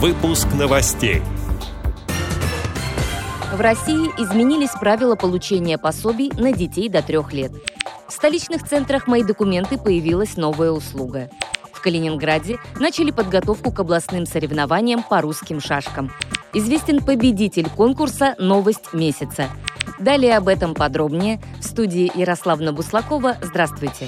Выпуск новостей. В России изменились правила получения пособий на детей до трех лет. В столичных центрах «Мои документы» появилась новая услуга. В Калининграде начали подготовку к областным соревнованиям по русским шашкам. Известен победитель конкурса «Новость месяца». Далее об этом подробнее в студии Ярославна Буслакова. Здравствуйте.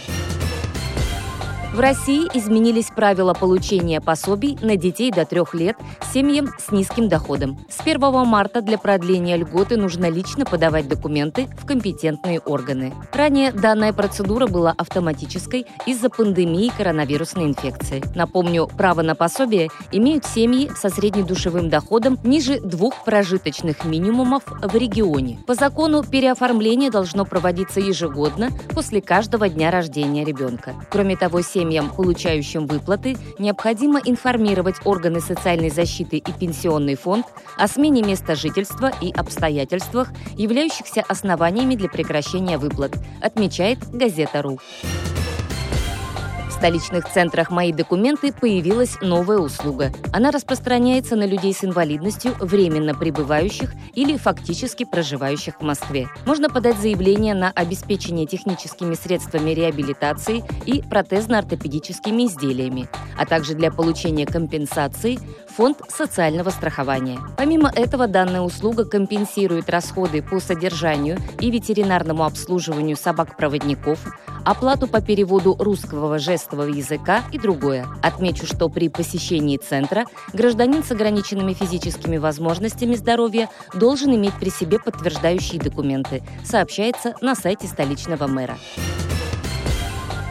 В России изменились правила получения пособий на детей до трех лет семьям с низким доходом. С 1 марта для продления льготы нужно лично подавать документы в компетентные органы. Ранее данная процедура была автоматической из-за пандемии коронавирусной инфекции. Напомню, право на пособие имеют семьи со среднедушевым доходом ниже двух прожиточных минимумов в регионе. По закону переоформление должно проводиться ежегодно после каждого дня рождения ребенка. Кроме того, семьи семьям, получающим выплаты, необходимо информировать органы социальной защиты и пенсионный фонд о смене места жительства и обстоятельствах, являющихся основаниями для прекращения выплат, отмечает газета.ру столичных центрах «Мои документы» появилась новая услуга. Она распространяется на людей с инвалидностью, временно пребывающих или фактически проживающих в Москве. Можно подать заявление на обеспечение техническими средствами реабилитации и протезно-ортопедическими изделиями, а также для получения компенсации фонд социального страхования. Помимо этого, данная услуга компенсирует расходы по содержанию и ветеринарному обслуживанию собак-проводников, оплату по переводу русского жестового языка и другое. Отмечу, что при посещении центра гражданин с ограниченными физическими возможностями здоровья должен иметь при себе подтверждающие документы, сообщается на сайте столичного мэра.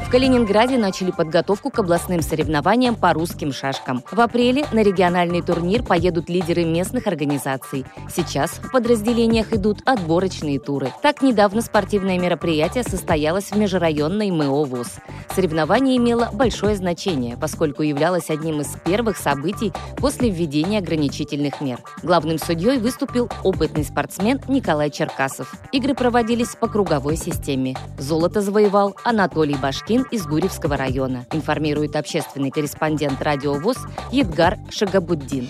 В Калининграде начали подготовку к областным соревнованиям по русским шашкам. В апреле на региональный турнир поедут лидеры местных организаций. Сейчас в подразделениях идут отборочные туры. Так, недавно спортивное мероприятие состоялось в межрайонной МО ВОЗ. Соревнование имело большое значение, поскольку являлось одним из первых событий после введения ограничительных мер. Главным судьей выступил опытный спортсмен Николай Черкасов. Игры проводились по круговой системе. Золото завоевал Анатолий Башкин Ильин из Гурьевского района, информирует общественный корреспондент радио ВОЗ Едгар Шагабуддин.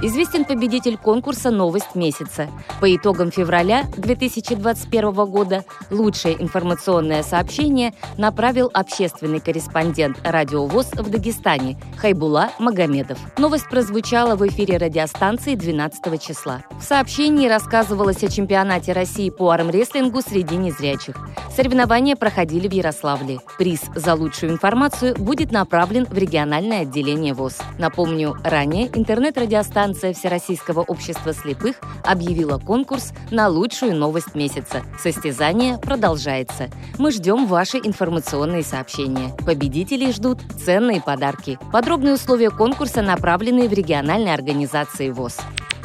Известен победитель конкурса «Новость месяца». По итогам февраля 2021 года лучшее информационное сообщение направил общественный корреспондент «Радио ВОЗ» в Дагестане Хайбула Магомедов. Новость прозвучала в эфире радиостанции 12 числа. В сообщении рассказывалось о чемпионате России по армрестлингу среди незрячих. Соревнования проходили в Ярославле. Приз за лучшую информацию будет направлен в региональное отделение ВОЗ. Напомню, ранее интернет-радиостанция Станция Всероссийского общества слепых объявила конкурс на лучшую новость месяца. Состязание продолжается. Мы ждем ваши информационные сообщения. Победителей ждут ценные подарки. Подробные условия конкурса направлены в региональные организации ВОЗ.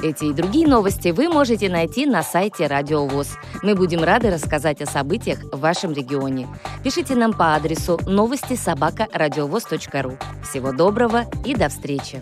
Эти и другие новости вы можете найти на сайте Радио ВОЗ. Мы будем рады рассказать о событиях в вашем регионе. Пишите нам по адресу новости собака ру. Всего доброго и до встречи!